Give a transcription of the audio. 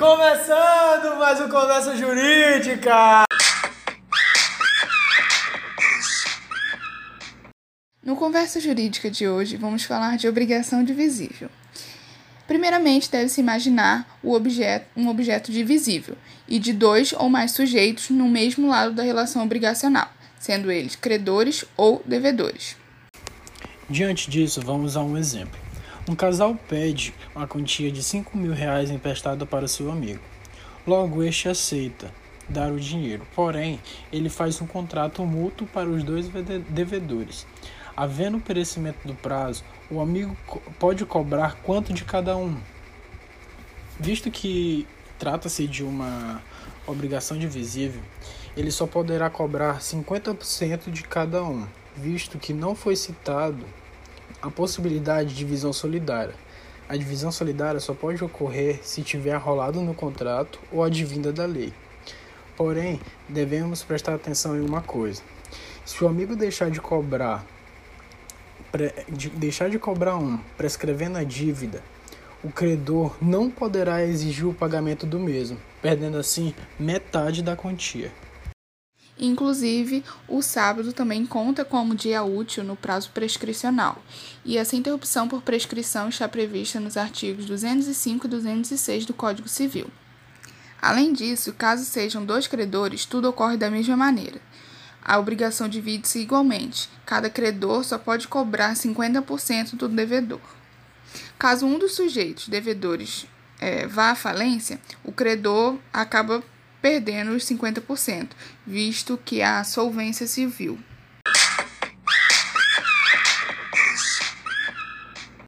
Começando mais um Conversa Jurídica! No Conversa Jurídica de hoje, vamos falar de obrigação divisível. Primeiramente, deve-se imaginar o objeto, um objeto divisível e de dois ou mais sujeitos no mesmo lado da relação obrigacional, sendo eles credores ou devedores. Diante disso, vamos a um exemplo. Um casal pede uma quantia de 5 mil reais emprestada para seu amigo. Logo, este aceita dar o dinheiro, porém, ele faz um contrato mútuo para os dois devedores. Havendo o perecimento do prazo, o amigo pode cobrar quanto de cada um. Visto que trata-se de uma obrigação divisível, ele só poderá cobrar 50% de cada um, visto que não foi citado a possibilidade de divisão solidária. A divisão solidária só pode ocorrer se tiver rolado no contrato ou advinda da lei. Porém, devemos prestar atenção em uma coisa. Se o amigo deixar de cobrar de, deixar de cobrar um, prescrevendo a dívida, o credor não poderá exigir o pagamento do mesmo, perdendo assim metade da quantia. Inclusive, o sábado também conta como dia útil no prazo prescricional, e essa interrupção por prescrição está prevista nos artigos 205 e 206 do Código Civil. Além disso, caso sejam dois credores, tudo ocorre da mesma maneira. A obrigação divide-se igualmente, cada credor só pode cobrar 50% do devedor. Caso um dos sujeitos devedores é, vá à falência, o credor acaba perdendo os 50%, visto que há solvência civil.